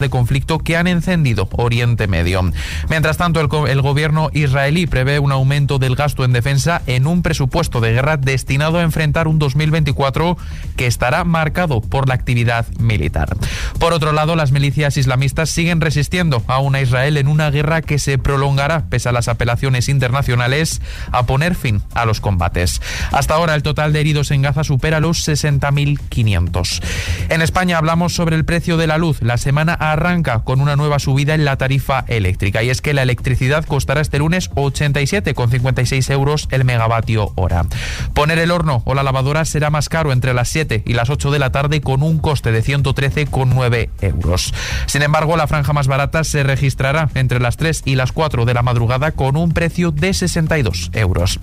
de conflicto que han encendido Oriente Medio. Mientras tanto, el, gobierno israelí prevé un aumento del gasto en defensa en un presupuesto de guerra destinado a enfrentar un 2024 que estará marcado por la actividad militar. Por otro lado, las milicias islamistas siguen resistiendo a una Israel en una guerra que se prolongará pese a las apelaciones internacionales a poner fin a los combates. Hasta ahora, el total de heridos en Gaza supera los 60.500. En España hablamos sobre el precio de la luz. La semana arranca con una nueva subida en la tarifa eléctrica y es que la electricidad costará este lunes 87,56 euros el megavatio hora. Poner el horno o la lavadora será más caro entre las 7 y las 8 de la tarde con un coste de 113,9 euros. Sin embargo, la franja más barata se registrará entre las 3 y las 4 de la madrugada con un precio de 62 euros.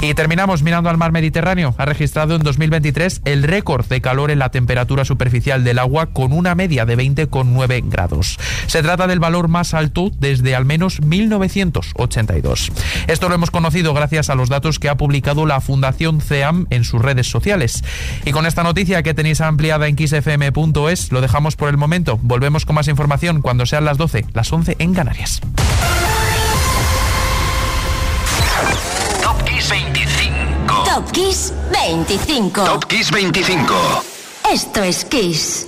Y terminamos mirando al mar Mediterráneo. Ha registrado en 2023 el récord de calor en la temperatura superficial del agua con una media de 20,9 grados. Se trata del valor más alto desde al menos 1982. Esto lo hemos conocido gracias a los datos que ha publicado la Fundación CEAM en sus redes sociales. Y con esta noticia que tenéis ampliada en xfm.es, lo dejamos por el momento. Volvemos con más información cuando sean las 12, las 11 en Canarias. Top Kiss 25. Top Kiss 25. Top Kiss 25. Esto es Kiss.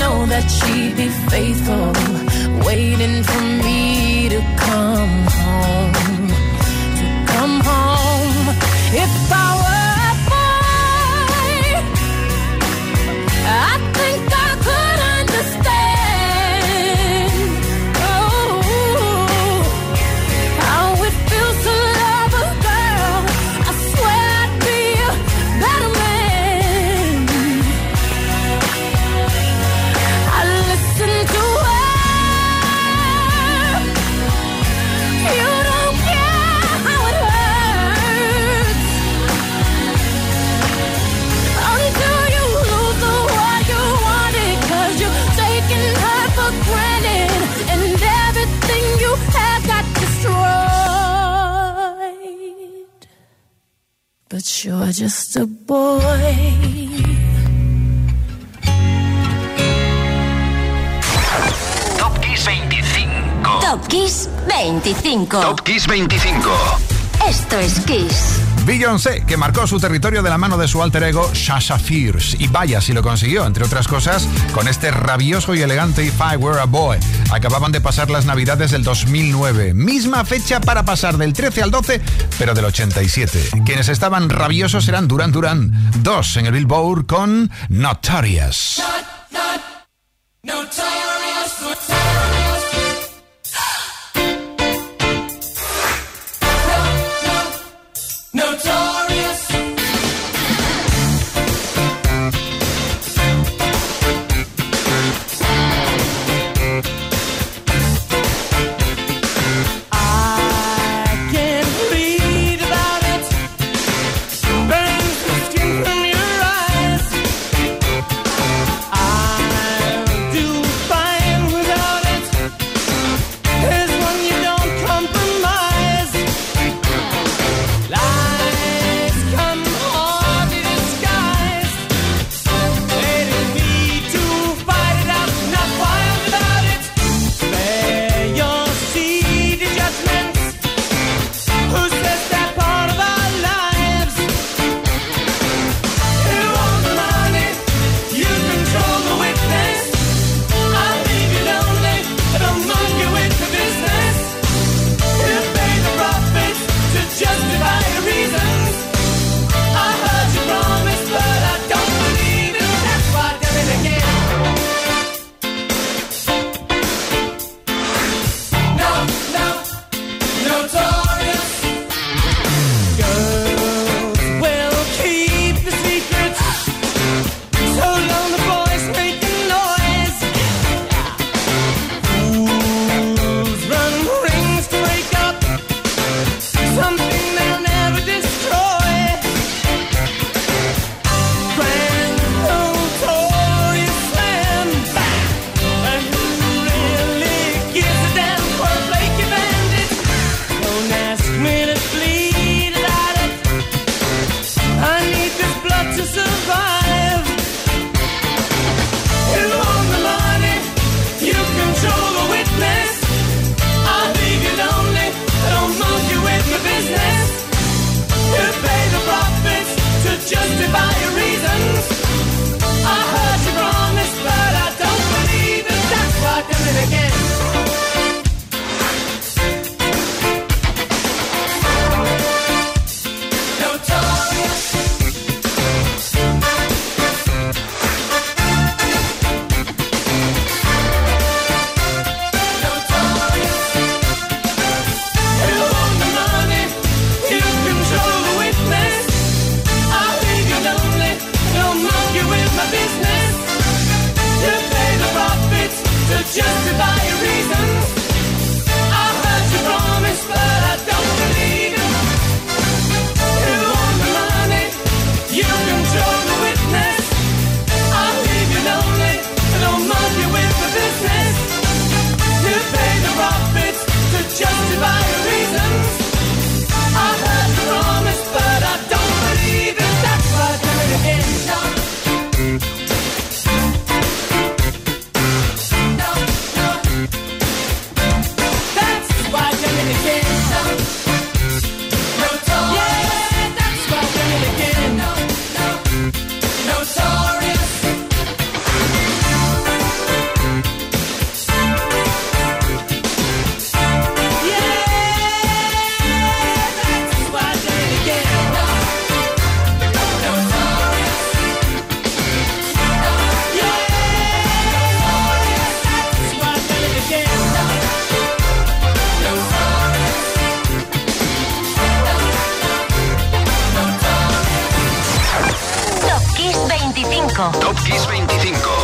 Know that she'd be faithful, waiting for me to come home Top Kiss 25. Esto es Kiss. Beyoncé, que marcó su territorio de la mano de su alter ego Sasha Fierce. Y vaya si lo consiguió, entre otras cosas, con este rabioso y elegante If I Were a Boy. Acababan de pasar las navidades del 2009. Misma fecha para pasar del 13 al 12, pero del 87. Quienes estaban rabiosos eran Duran Duran. Dos en el Billboard con Notorious. 25. Top Kiss 25.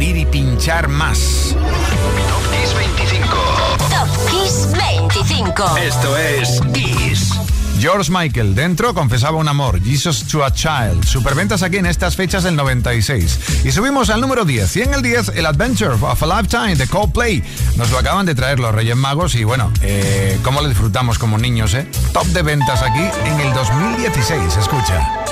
Abrir y pinchar más. Top Kiss 25. Top Kiss 25. Esto es Kiss. George Michael, dentro confesaba un amor, Jesus to a Child. Superventas aquí en estas fechas del 96. Y subimos al número 10. Y en el 10, el Adventure of a Lifetime de Coldplay. Nos lo acaban de traer los Reyes Magos y bueno, eh, cómo lo disfrutamos como niños, ¿eh? Top de ventas aquí en el 2016. Escucha.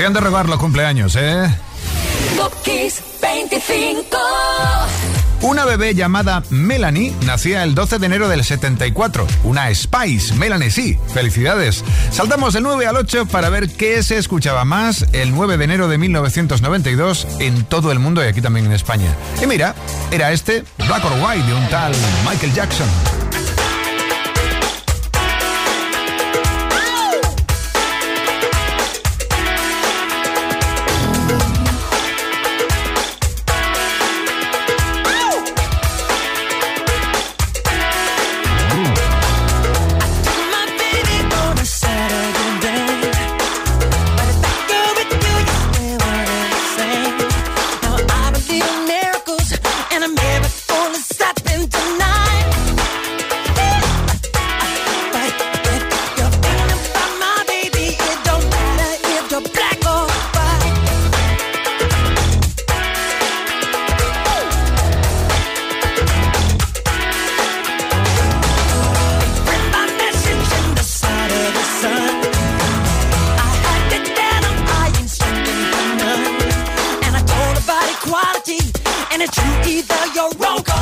Hacían de robar los cumpleaños, ¿eh? 25. Una bebé llamada Melanie nacía el 12 de enero del 74. Una Spice, Melanie sí. Felicidades. Saltamos del 9 al 8 para ver qué se escuchaba más el 9 de enero de 1992 en todo el mundo y aquí también en España. Y mira, era este Black or White de un tal Michael Jackson. you either you're wrong.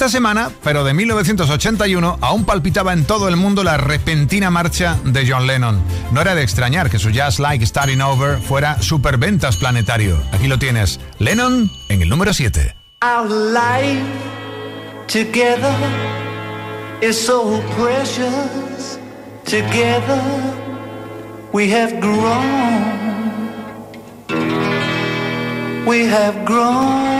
Esta semana, pero de 1981, aún palpitaba en todo el mundo la repentina marcha de John Lennon. No era de extrañar que su Just Like Starting Over fuera superventas planetario. Aquí lo tienes, Lennon en el número 7. Our life together is so precious. Together we have grown. We have grown.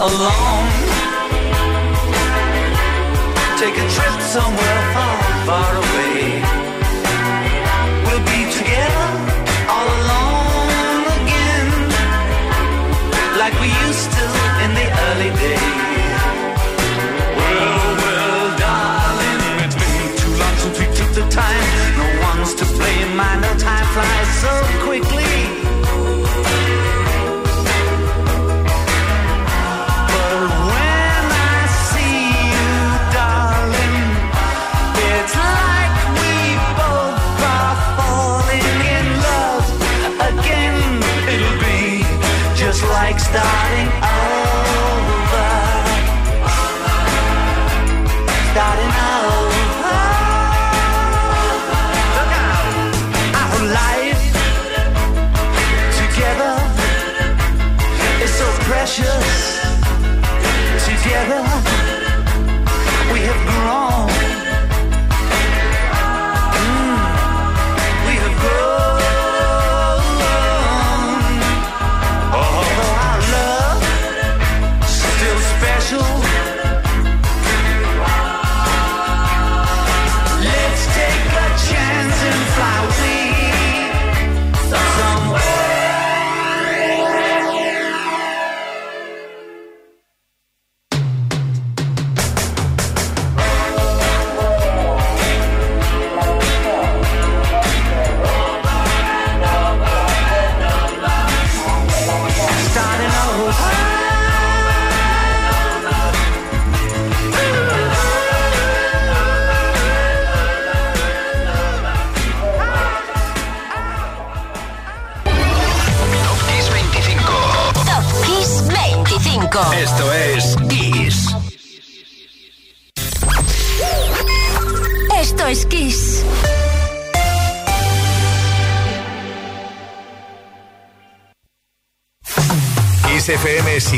Alone? Take a trip somewhere far, far away. We'll be together all alone again, like we used to in the early days. Well, well, darling, it's been too long since we took the time. No one's to blame. I know time flies so quickly. Starting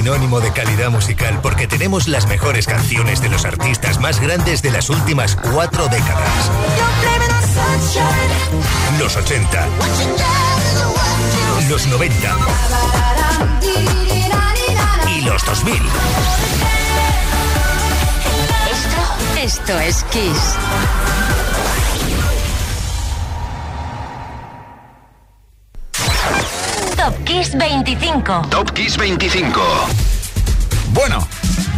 sinónimo de calidad musical porque tenemos las mejores canciones de los artistas más grandes de las últimas cuatro décadas. Los 80, los 90 y los 2000. Esto, esto es Kiss. Kiss 25. Top Kiss 25. Bueno,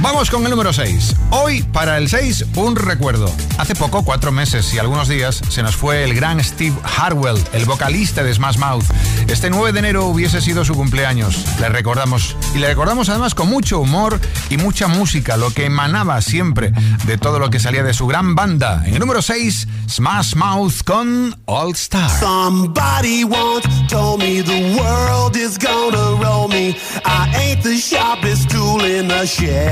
vamos con el número 6. Hoy, para el 6, un recuerdo. Hace poco, cuatro meses y algunos días, se nos fue el gran Steve Harwell, el vocalista de Smash Mouth. Este 9 de enero hubiese sido su cumpleaños. Le recordamos. Y le recordamos además con mucho humor y mucha música, lo que emanaba siempre de todo lo que salía de su gran banda. En el número 6, Smash Mouth con All Star. Somebody once told me the world is gonna roll me. I ain't the sharpest tool in the shed.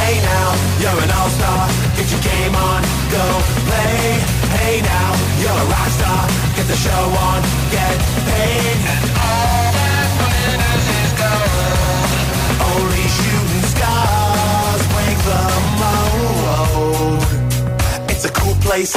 Hey now, you're an all-star. Get your game on, go play. Hey now, you're a rock star. Get the show on, get paid. And all that glitters is gold. Only shooting stars break the mold. It's a cool place,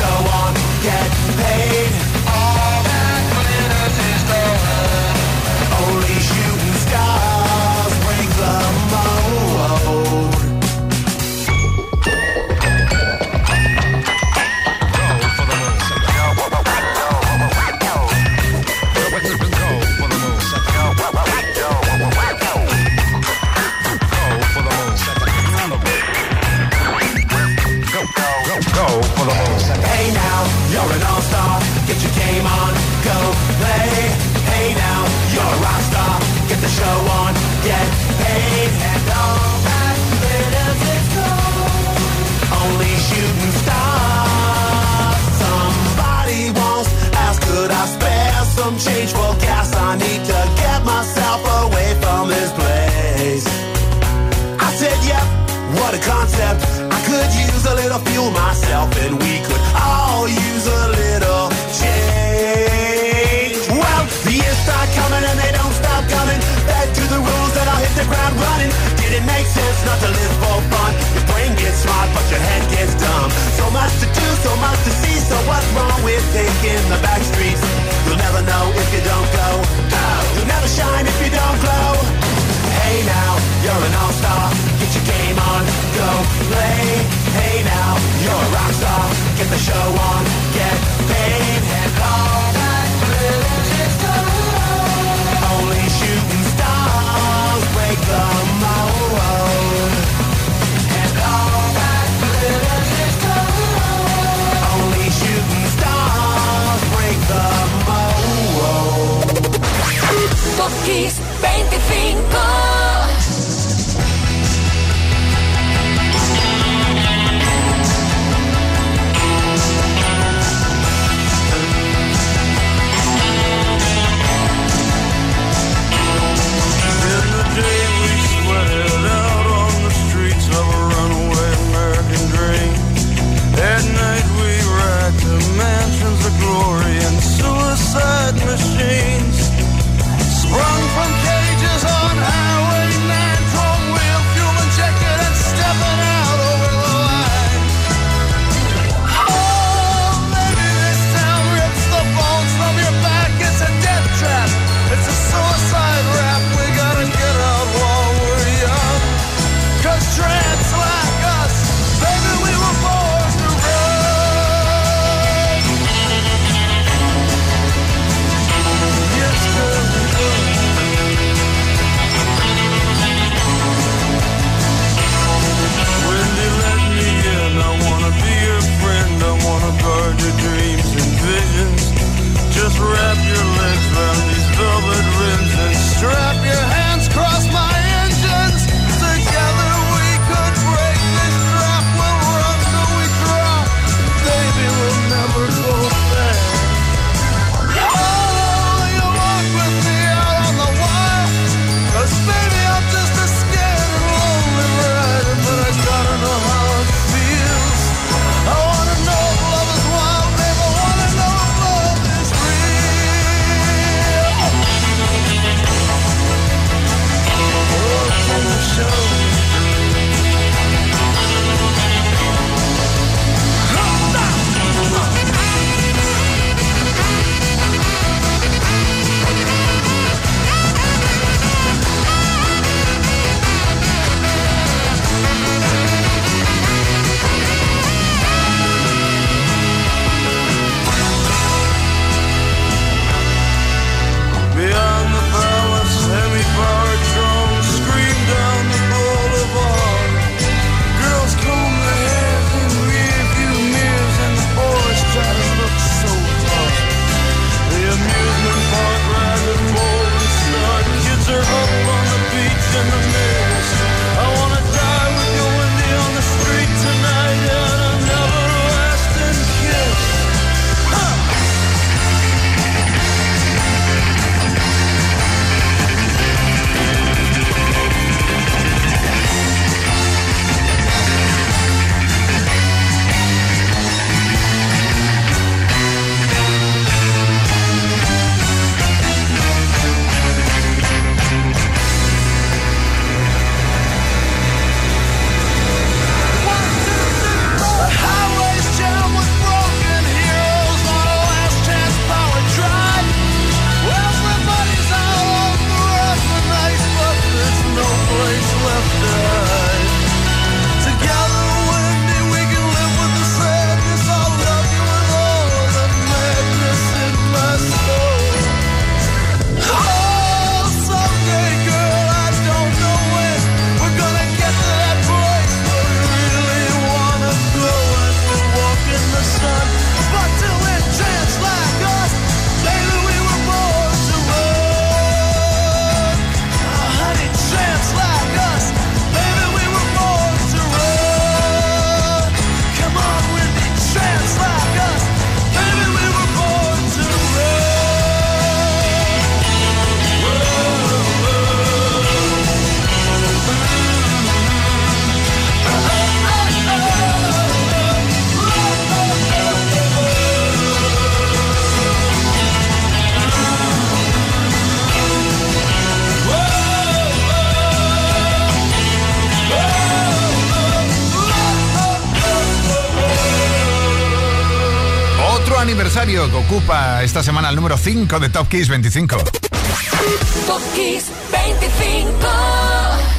esta semana el número 5 de Top Kiss 25. Top Kiss 25.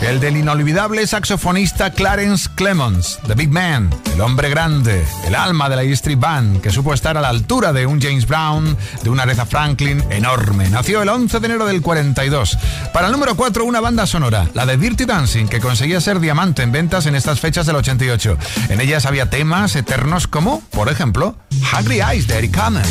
El del inolvidable saxofonista Clarence Clemons, The Big Man, el hombre grande, el alma de la E Street Band, que supo estar a la altura de un James Brown, de una Aretha Franklin enorme. Nació el 11 de enero del 42. Para el número 4, una banda sonora, la de Dirty Dancing, que conseguía ser diamante en ventas en estas fechas del 88. En ellas había temas eternos como, por ejemplo, Hungry Eyes de Eric Carmen.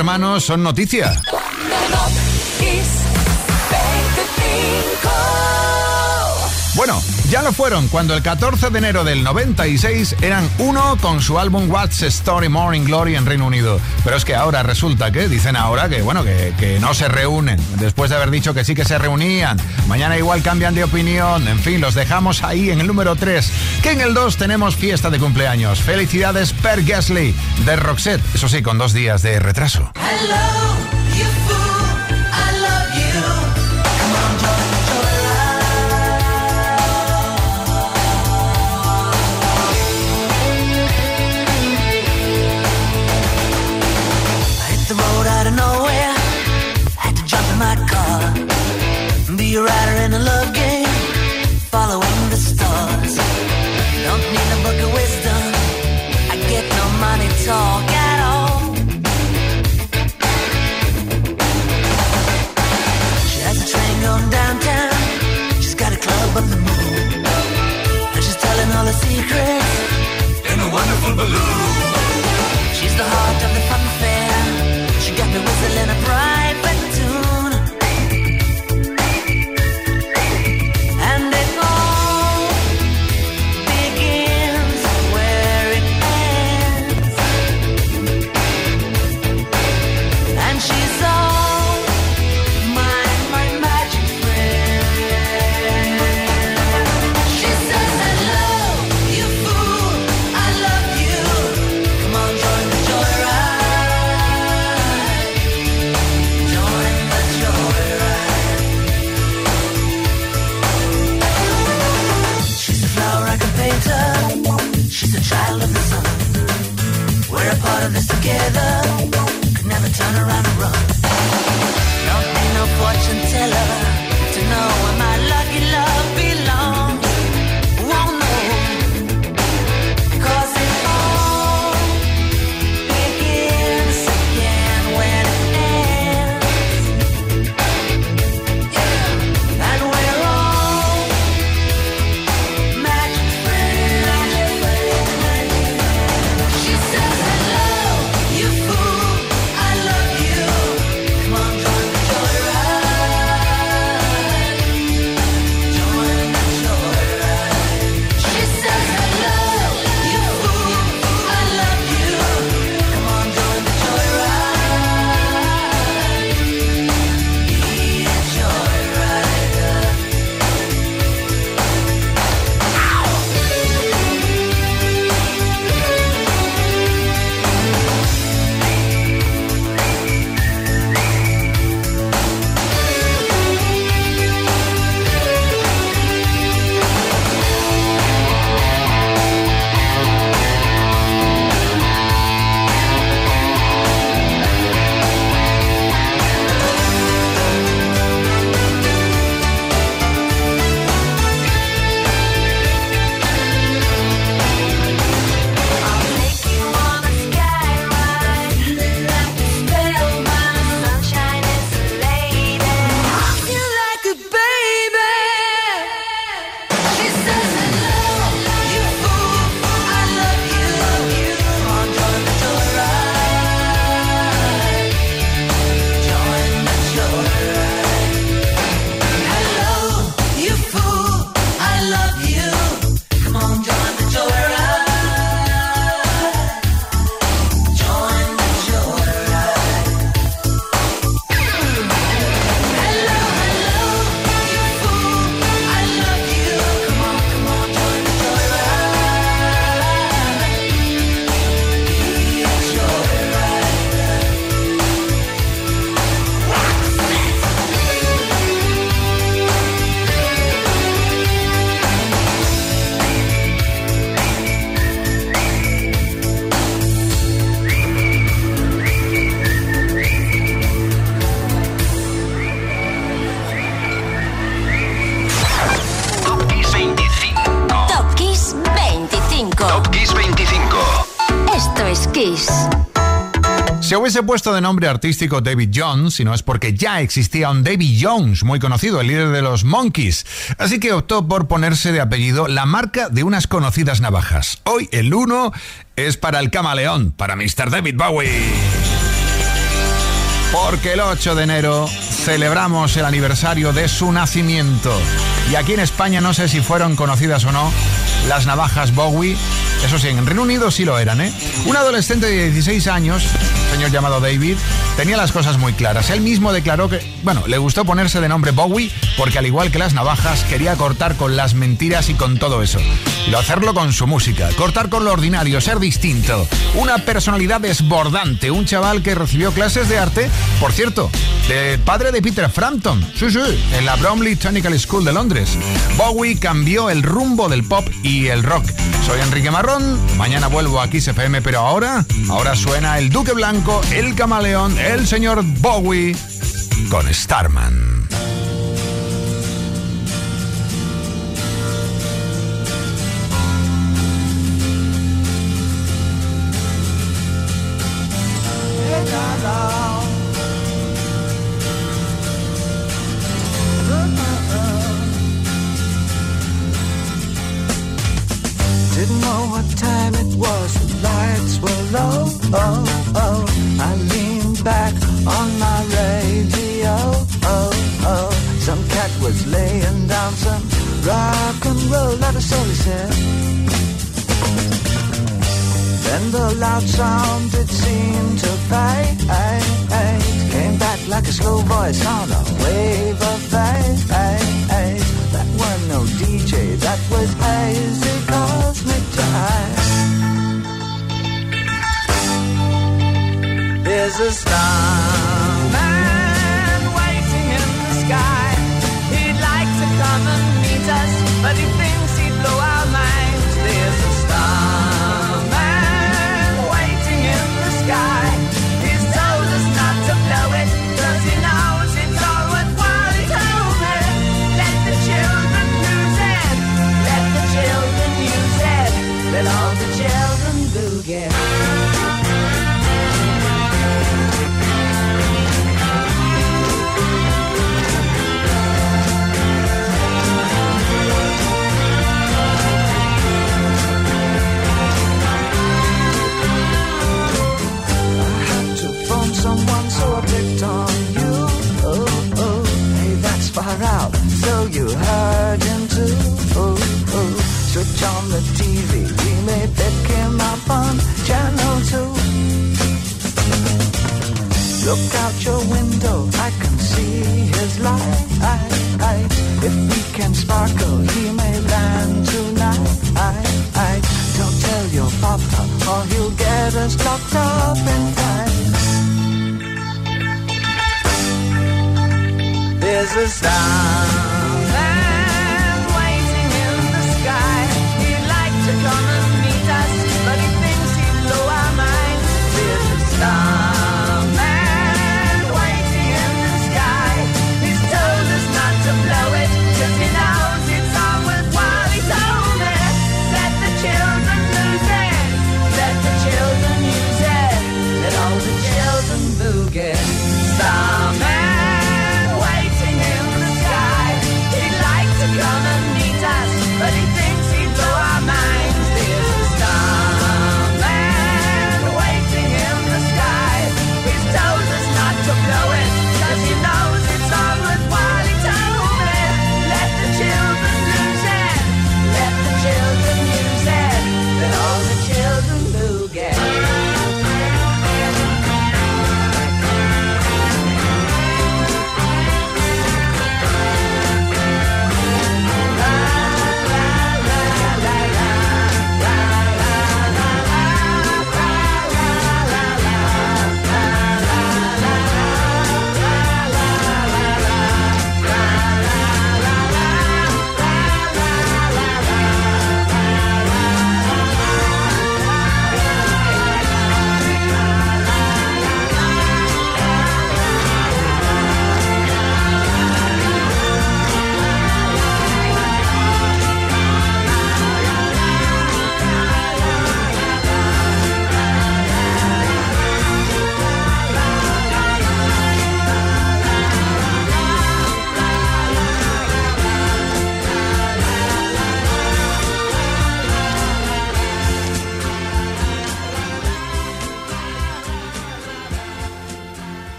Hermanos son noticia. Ya lo fueron cuando el 14 de enero del 96 eran uno con su álbum What's Story Morning Glory en Reino Unido. Pero es que ahora resulta que, dicen ahora que, bueno, que, que no se reúnen. Después de haber dicho que sí que se reunían. Mañana igual cambian de opinión. En fin, los dejamos ahí en el número 3. Que en el 2 tenemos fiesta de cumpleaños. Felicidades Per Gasly de Roxette. Eso sí, con dos días de retraso. Be a rider in a love Se hubiese puesto de nombre artístico David Jones, si no es porque ya existía un David Jones, muy conocido, el líder de los Monkeys. Así que optó por ponerse de apellido la marca de unas conocidas navajas. Hoy el 1 es para el camaleón, para Mr. David Bowie. Porque el 8 de enero celebramos el aniversario de su nacimiento. Y aquí en España no sé si fueron conocidas o no las navajas Bowie. Eso sí, en Reino Unido sí lo eran, ¿eh? Un adolescente de 16 años, señor llamado David, tenía las cosas muy claras. Él mismo declaró que, bueno, le gustó ponerse de nombre Bowie porque al igual que las navajas quería cortar con las mentiras y con todo eso. Y hacerlo con su música, cortar con lo ordinario, ser distinto. Una personalidad desbordante, un chaval que recibió clases de arte, por cierto, de padre de Peter Frampton, sí, sí, en la Bromley Technical School de Londres. Bowie cambió el rumbo del pop y el rock. Soy Enrique Mañana vuelvo a Kiss pero ahora, ahora suena el Duque Blanco, el Camaleón, el señor Bowie con Starman. Voice on a wave of fate. That was no DJ, that was hazy cosmic time. There's a starman Look out your window, I can see his light. If we can sparkle, he may land tonight. I, I, Don't tell your papa, or he'll get us locked up in time. There's a star